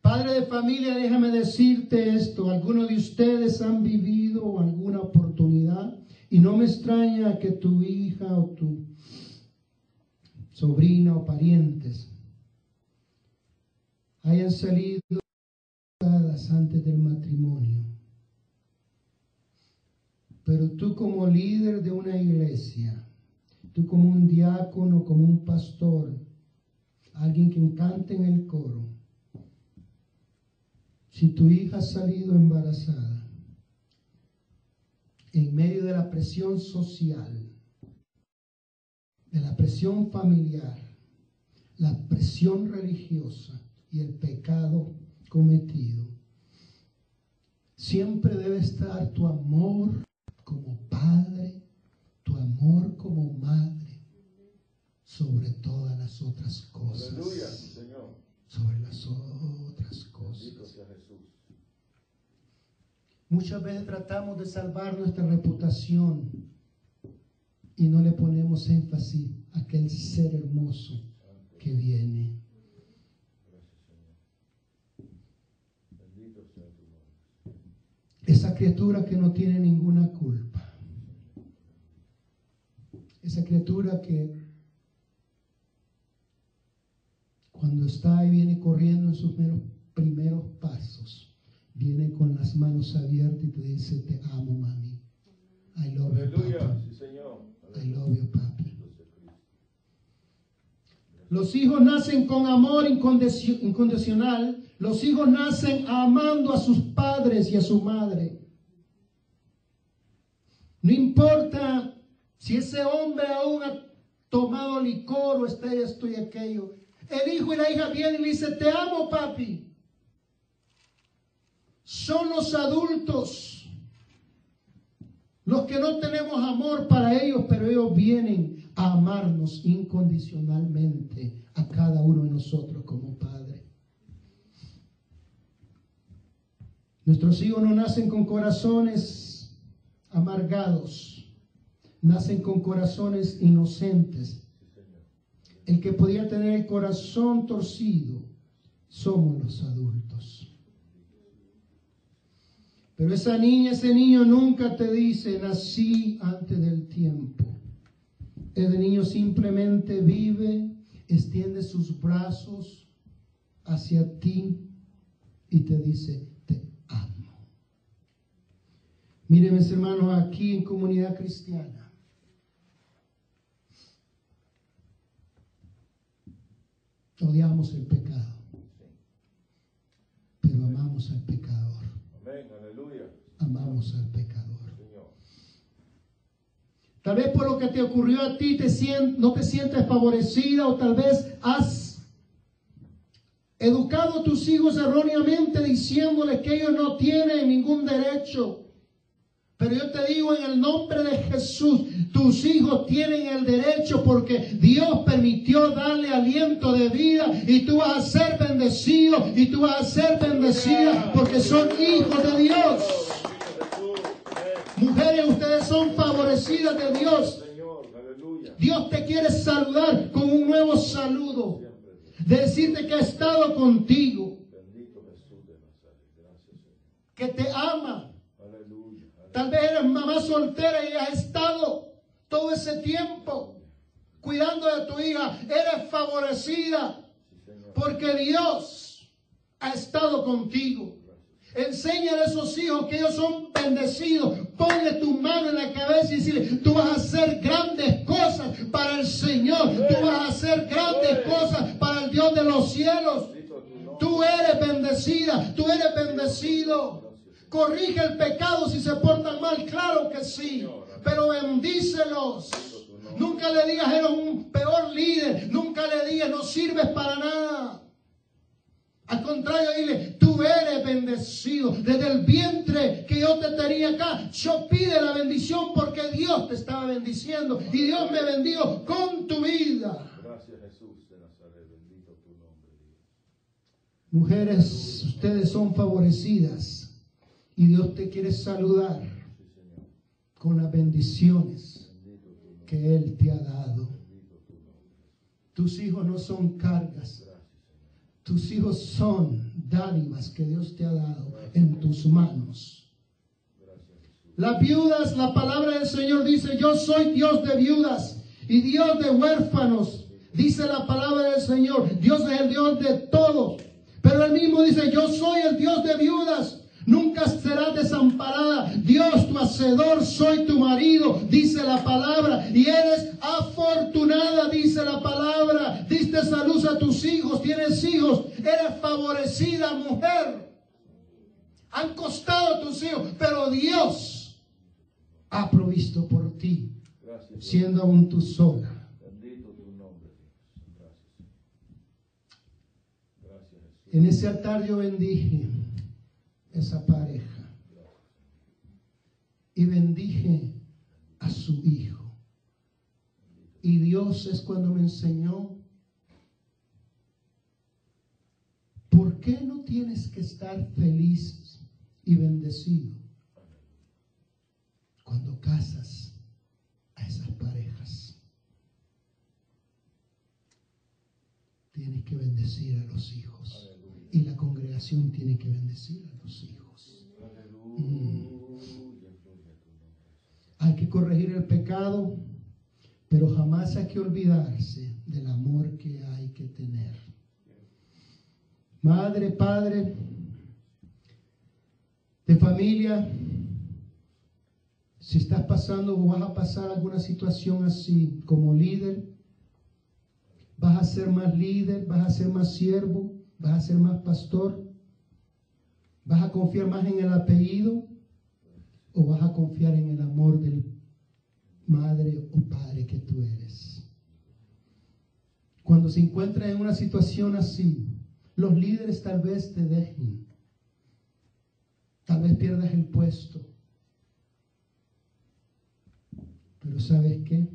Padre de familia, déjame decirte esto. Algunos de ustedes han vivido alguna oportunidad y no me extraña que tu hija o tu sobrina o parientes hayan salido antes del matrimonio. Pero tú como líder de una iglesia, tú como un diácono, como un pastor, alguien que cante en el coro, si tu hija ha salido embarazada, en medio de la presión social, de la presión familiar, la presión religiosa y el pecado cometido, siempre debe estar tu amor como padre, tu amor como madre, sobre todas las otras cosas. Aleluya, Señor. Sobre las otras cosas. Muchas veces tratamos de salvar nuestra reputación y no le ponemos énfasis a aquel ser hermoso que viene. Gracias, Señor. Bendito sea tu nombre. Esa criatura que no tiene ninguna culpa. Esa criatura que cuando está y viene corriendo en sus meros- primeros pasos, viene con las manos abiertas y te dice, te amo, mami. I love you, Aleluya, papi. sí, Señor. I love you, papi. Los hijos nacen con amor incondicio- incondicional. Los hijos nacen amando a sus padres y a su madre. No importa si ese hombre aún ha tomado licor o está esto y aquello. El hijo y la hija vienen y le dicen, te amo papi. Son los adultos los que no tenemos amor para ellos, pero ellos vienen a amarnos incondicionalmente a cada uno de nosotros como padre. Nuestros hijos no nacen con corazones amargados, nacen con corazones inocentes. El que podía tener el corazón torcido somos los adultos. Pero esa niña, ese niño nunca te dice, nací antes del tiempo. Ese niño simplemente vive, extiende sus brazos hacia ti y te dice. Miren mis hermanos, aquí en comunidad cristiana, odiamos el pecado, pero amamos al pecador, Amén, aleluya. amamos al pecador. Tal vez por lo que te ocurrió a ti te sien- no te sientes favorecida o tal vez has educado a tus hijos erróneamente diciéndoles que ellos no tienen ningún derecho. Pero yo te digo en el nombre de Jesús, tus hijos tienen el derecho porque Dios permitió darle aliento de vida y tú vas a ser bendecido y tú vas a ser bendecida porque son hijos de Dios. Mujeres, ustedes son favorecidas de Dios. Dios te quiere saludar con un nuevo saludo. Decirte que ha estado contigo, que te ama. Tal vez eres mamá soltera y has estado todo ese tiempo cuidando de tu hija, eres favorecida porque Dios ha estado contigo. Enséñale a esos hijos que ellos son bendecidos. Ponle tu mano en la cabeza y decirle, tú vas a hacer grandes cosas para el Señor. Tú vas a hacer grandes cosas para el Dios de los cielos. Tú eres bendecida, tú eres bendecido. Corrige el pecado si se portan mal, claro que sí. Pero bendícelos. Nunca le digas eres un peor líder. Nunca le digas no sirves para nada. Al contrario, dile, tú eres bendecido. Desde el vientre que yo te tenía acá, yo pide la bendición porque Dios te estaba bendiciendo. Y Dios me bendijo con tu vida. Gracias Jesús de Nazaret. Bendito tu nombre, Dios. Mujeres, ustedes son favorecidas y Dios te quiere saludar con las bendiciones que Él te ha dado. Tus hijos no son cargas, tus hijos son dádivas que Dios te ha dado en tus manos. Las viudas, la palabra del Señor dice, yo soy Dios de viudas y Dios de huérfanos. Dice la palabra del Señor, Dios es el Dios de todos. Pero él mismo dice, yo soy el Dios de viudas. Nunca serás desamparada. Dios, tu hacedor, soy tu marido, dice la palabra. Y eres afortunada, dice la palabra. Diste salud a tus hijos, tienes hijos. Eres favorecida, mujer. Han costado tus hijos, pero Dios ha provisto por ti, Gracias, siendo aún sola. Tu nombre, Dios. Gracias. Gracias, Jesús. En ese altar yo bendije esa pareja y bendije a su hijo. Y Dios es cuando me enseñó, ¿por qué no tienes que estar feliz y bendecido cuando casas a esas parejas? Tienes que bendecir a los hijos. Y la congregación tiene que bendecir hijos. Hay que corregir el pecado, pero jamás hay que olvidarse del amor que hay que tener. Madre, padre, de familia, si estás pasando o vas a pasar alguna situación así como líder, vas a ser más líder, vas a ser más siervo, vas a ser más pastor, vas a confiar más en el apellido o vas a confiar en el amor del madre o padre que tú eres. Cuando se encuentra en una situación así, los líderes tal vez te dejen, tal vez pierdas el puesto, pero ¿sabes qué?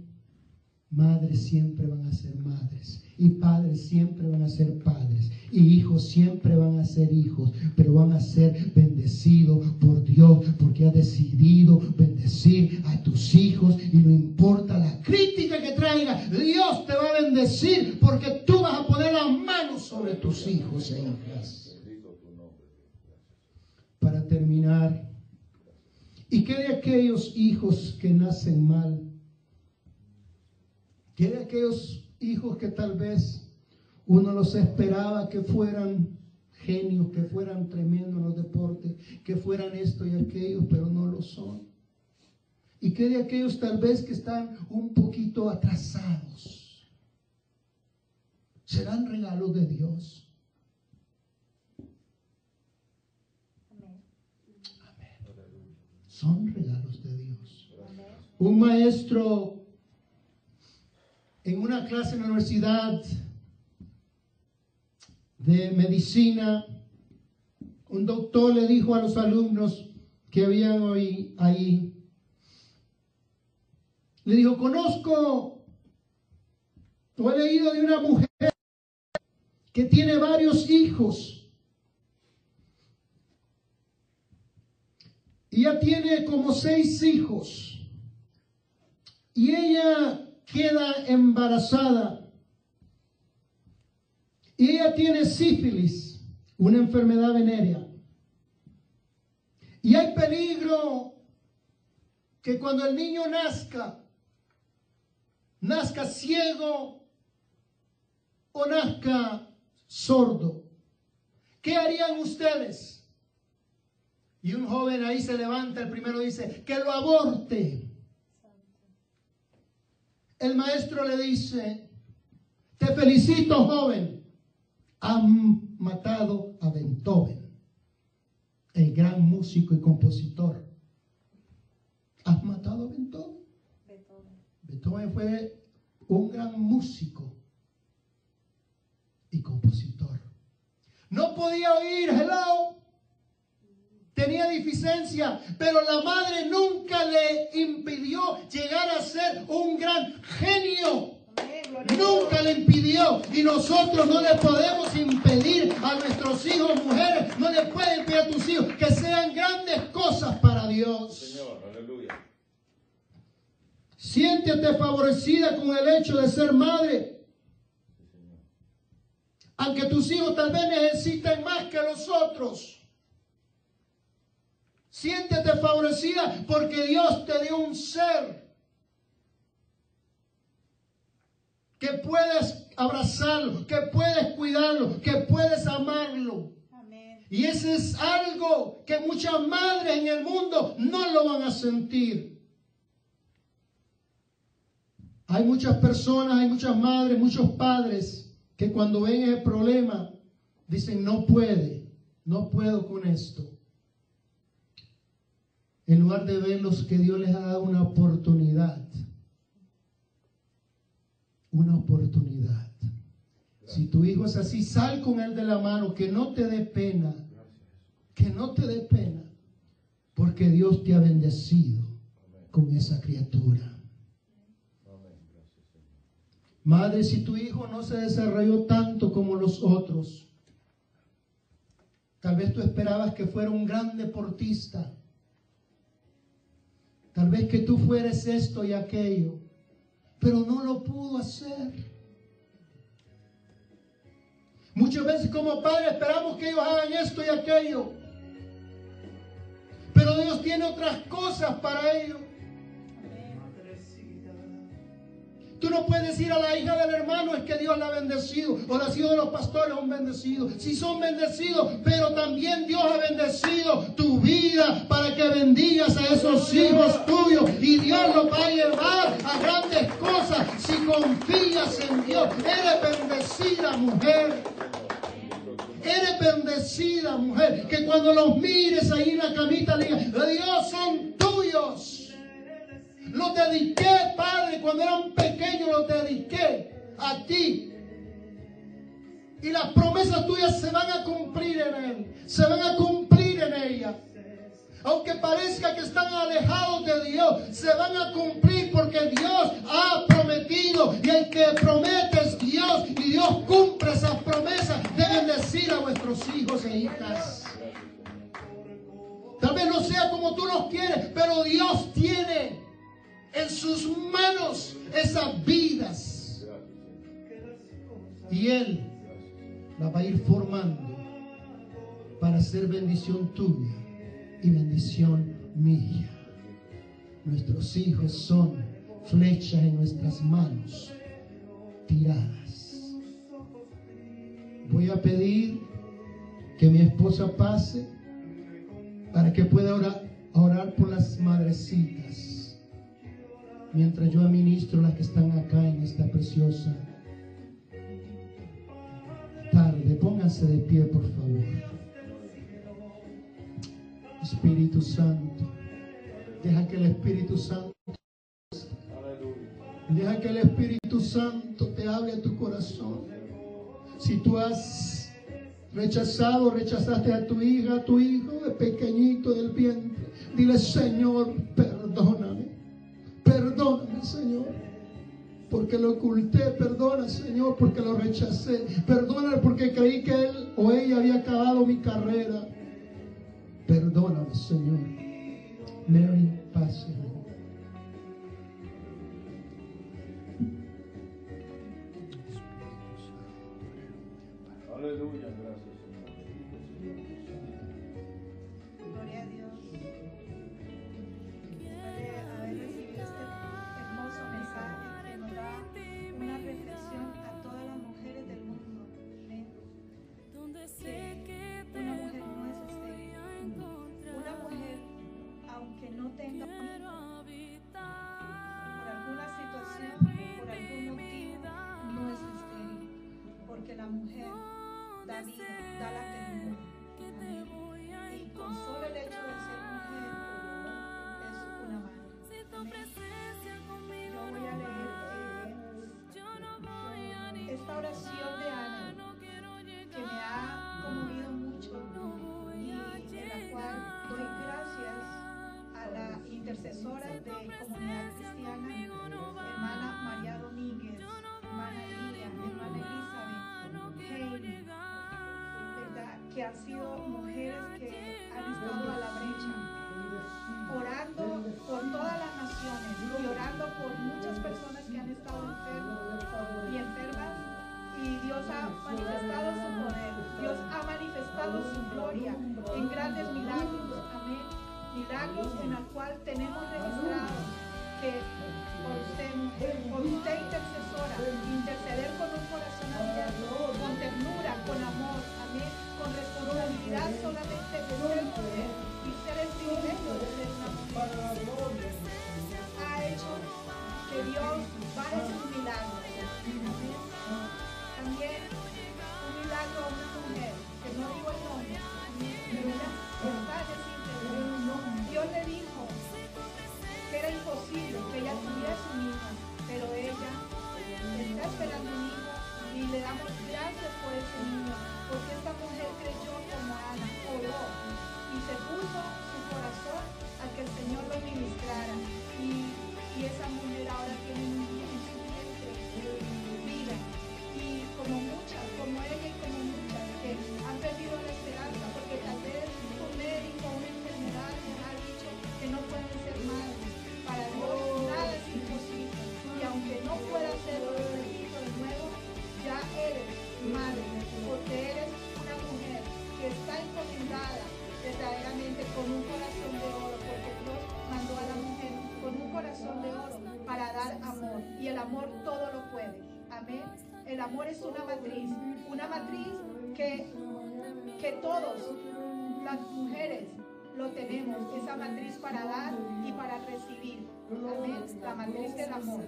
Madres siempre van a ser madres y padres siempre van a ser padres y hijos siempre van a ser hijos, pero van a ser bendecidos por Dios porque ha decidido bendecir a tus hijos y no importa la crítica que traiga, Dios te va a bendecir porque tú vas a poner las manos sobre tus hijos e hijas. Para terminar, ¿y qué de aquellos hijos que nacen mal? ¿Qué de aquellos hijos que tal vez uno los esperaba que fueran genios, que fueran tremendos en los deportes, que fueran esto y aquello, pero no lo son? ¿Y qué de aquellos tal vez que están un poquito atrasados? ¿Serán regalos de Dios? Amén. Son regalos de Dios. Amén. un maestro en una clase en la universidad de medicina, un doctor le dijo a los alumnos que habían hoy ahí, le dijo, conozco o he leído de una mujer que tiene varios hijos. Y ella tiene como seis hijos. Y ella queda embarazada y ella tiene sífilis, una enfermedad venérea. Y hay peligro que cuando el niño nazca nazca ciego o nazca sordo. ¿Qué harían ustedes? Y un joven ahí se levanta, el primero dice, que lo aborte. El maestro le dice, te felicito joven, han matado a Beethoven, el gran músico y compositor. ¿Has matado a Beethoven? Beethoven. Beethoven fue un gran músico y compositor. No podía oír, hello. Tenía deficiencia, pero la madre nunca le impidió llegar a ser un gran genio. Nunca le impidió. Y nosotros no le podemos impedir a nuestros hijos, mujeres, no le pueden impedir a tus hijos que sean grandes cosas para Dios. Señor, aleluya. Siéntete favorecida con el hecho de ser madre. Aunque tus hijos tal vez necesiten más que los otros. Siéntete favorecida porque Dios te dio un ser que puedes abrazarlo, que puedes cuidarlo, que puedes amarlo. Amén. Y ese es algo que muchas madres en el mundo no lo van a sentir. Hay muchas personas, hay muchas madres, muchos padres que cuando ven el problema dicen, no puede, no puedo con esto. En lugar de verlos que Dios les ha dado una oportunidad. Una oportunidad. Si tu hijo es así, sal con él de la mano, que no te dé pena, que no te dé pena, porque Dios te ha bendecido con esa criatura. Madre, si tu hijo no se desarrolló tanto como los otros, tal vez tú esperabas que fuera un gran deportista, tal vez que tú fueres esto y aquello, pero no lo pudo hacer. Muchas veces como padres esperamos que ellos hagan esto y aquello, pero Dios tiene otras cosas para ellos. No puedes decir a la hija del hermano es que Dios la ha bendecido o la hijos de los pastores son bendecidos. Si son bendecidos, pero también Dios ha bendecido tu vida para que bendigas a esos hijos tuyos y Dios los va a llevar a grandes cosas si confías en Dios. Eres bendecida mujer. Eres bendecida mujer. Que cuando los mires ahí en la camita le digas, Dios son tuyos. Los dediqué, Padre, cuando eran pequeños, los dediqué a ti. Y las promesas tuyas se van a cumplir en Él, se van a cumplir en ella. Aunque parezca que están alejados de Dios, se van a cumplir porque Dios ha prometido. Y el que promete es Dios. Y Dios cumple esas promesas de bendecir a vuestros hijos e hijas. Tal vez no sea como tú los quieres, pero Dios tiene en sus manos esas vidas. Y Él la va a ir formando para ser bendición tuya y bendición mía. Nuestros hijos son flechas en nuestras manos tiradas. Voy a pedir que mi esposa pase para que pueda orar por las madrecitas mientras yo administro las que están acá en esta preciosa tarde. Pónganse de pie, por favor. Espíritu Santo, deja que el Espíritu Santo, deja que el Espíritu Santo te hable a tu corazón. Si tú has rechazado, rechazaste a tu hija, a tu hijo, de pequeñito del vientre, dile, Señor, perdóname. Señor. Porque lo oculté, perdona, Señor, porque lo rechacé. Perdóname porque creí que él o ella había acabado mi carrera. Perdóname, Señor. Mary, pase. Aleluya. Porque la mujer han sido mujeres que han estado a la brecha, orando por todas las naciones y orando por muchas personas que han estado enfermos y enfermas. Y Dios ha manifestado su poder, Dios ha manifestado su gloria en grandes milagros. Amén. Milagros en el cual tenemos registrado que por usted, por usted intercesora, interceder amor es una matriz, una matriz que, que todos, las mujeres, lo tenemos, esa matriz para dar y para recibir. Amén. La matriz del amor.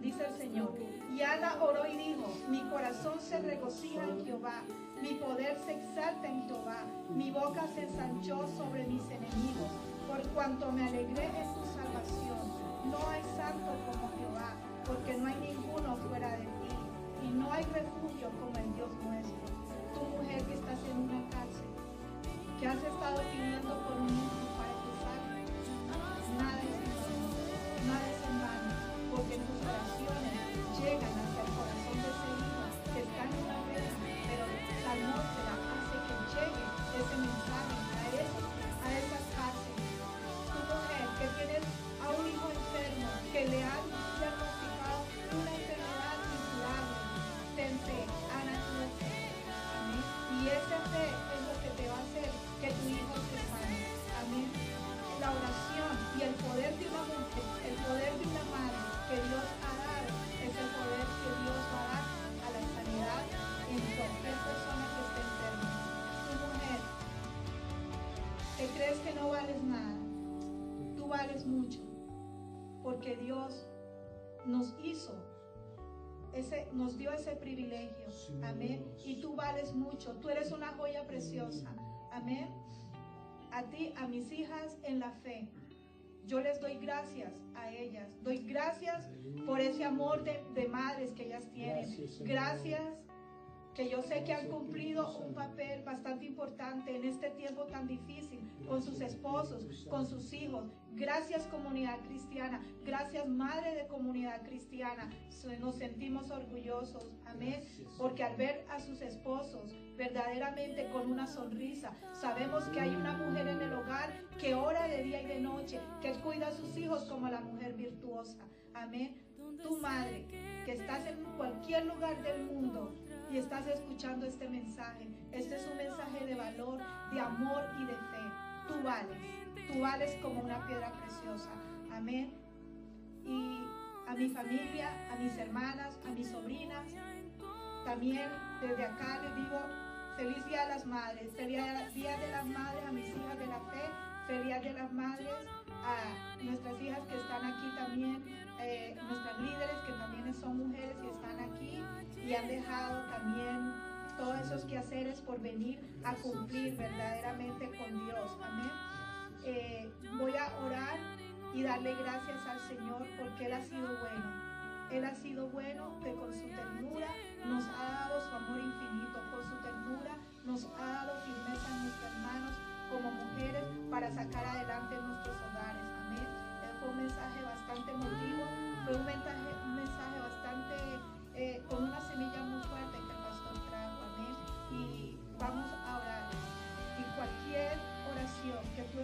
Dice el Señor. Y Ana oró y dijo, mi corazón se regocija en Jehová, mi poder se exalta en Jehová, mi boca se ensanchó sobre mis enemigos, por cuanto me alegré en tu salvación. No hay santo como Jehová, porque no hay ninguno como el Dios nuestro. Tu mujer que estás en una cárcel, que has estado pidiendo por un hijo para que salga, nada es en vano, nada es en vano, porque tus oraciones llegan hasta ese, nos dio ese privilegio. Amén. Y tú vales mucho. Tú eres una joya preciosa. Amén. A ti, a mis hijas en la fe. Yo les doy gracias a ellas. Doy gracias por ese amor de, de madres que ellas tienen. Gracias que yo sé que han cumplido un papel bastante importante en este tiempo tan difícil con sus esposos, con sus hijos. Gracias comunidad cristiana, gracias madre de comunidad cristiana. Nos sentimos orgullosos, amén, porque al ver a sus esposos verdaderamente con una sonrisa, sabemos que hay una mujer en el hogar que ora de día y de noche, que cuida a sus hijos como la mujer virtuosa, amén. Tu madre, que estás en cualquier lugar del mundo, y estás escuchando este mensaje. Este es un mensaje de valor, de amor y de fe. Tú vales, tú vales como una piedra preciosa. Amén. Y a mi familia, a mis hermanas, a mis sobrinas, también desde acá les digo feliz día de las madres, feliz día de las madres a mis hijas de la fe, feliz día de las madres a nuestras hijas que están aquí también, eh, nuestras líderes que también son mujeres y están aquí y han dejado también todos esos quehaceres por venir a cumplir verdaderamente con Dios. Amén. Eh, voy a orar y darle gracias al Señor porque Él ha sido bueno. Él ha sido bueno que con su ternura nos ha dado su amor infinito, con su ternura nos ha dado firmeza en nuestras manos como mujeres para sacar adelante nuestros hogares. Amén. Fue un mensaje bastante emotivo, fue un mensaje, un mensaje bastante eh, con una semilla muy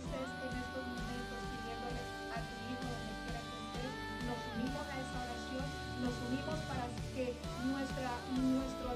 estés en estos momentos pidiéndole a tu hijo donde quiera que estés, nos unimos a esa oración, nos unimos para que nuestra, nuestro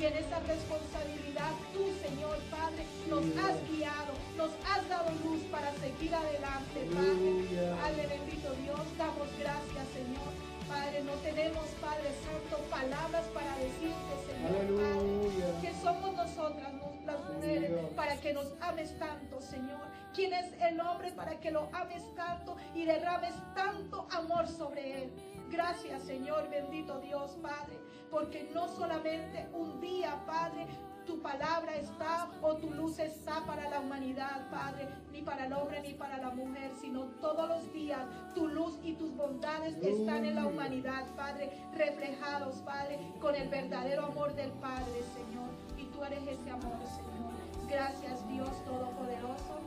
y en esa responsabilidad tú, Señor, Padre, nos has guiado, nos has dado luz para seguir adelante, Padre. Padre, bendito Dios, damos gracias, Señor. Padre, no tenemos, Padre Santo, palabras para decirte, Señor, Padre, que somos nosotras, no- las mujeres, para que nos ames tanto, Señor. ¿Quién es el hombre para que lo ames tanto y derrames tanto amor sobre él? Gracias, Señor, bendito Dios, Padre, porque no solamente un día, Padre, tu palabra está o tu luz está para la humanidad, Padre, ni para el hombre ni para la mujer, sino todos los días tu luz y tus bondades están en la humanidad, Padre, reflejados, Padre, con el verdadero amor del Padre, Señor. Y tú eres ese amor, Señor. Gracias, Dios Todopoderoso,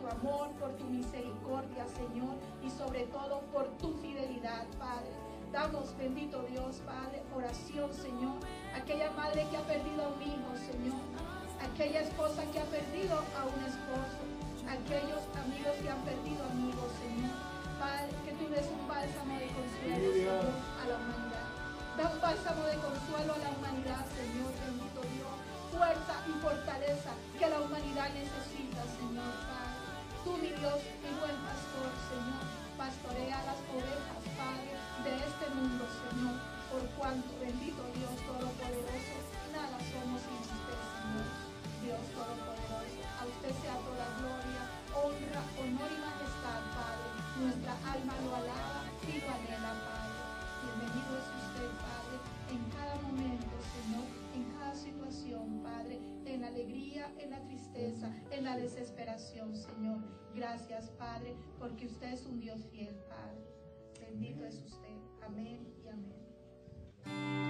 tu amor, por tu misericordia, Señor, y sobre todo por tu fidelidad, Padre. Damos, bendito Dios, Padre, oración, Señor. Aquella madre que ha perdido a un hijo, Señor. Aquella esposa que ha perdido a un esposo. Aquellos amigos que han perdido amigos, Señor. Padre, que tú des un bálsamo de consuelo, Señor, a la humanidad. Da un bálsamo de consuelo a la humanidad, Señor, bendito Dios. Fuerza y fortaleza que la humanidad necesita, Señor, Padre. Tú, mi Dios, mi buen pastor, Señor, pastorea las ovejas, Padre, de este mundo, Señor. Por cuanto, bendito Dios en la desesperación, Señor. Gracias, Padre, porque usted es un Dios fiel, Padre. Bendito es usted. Amén y amén.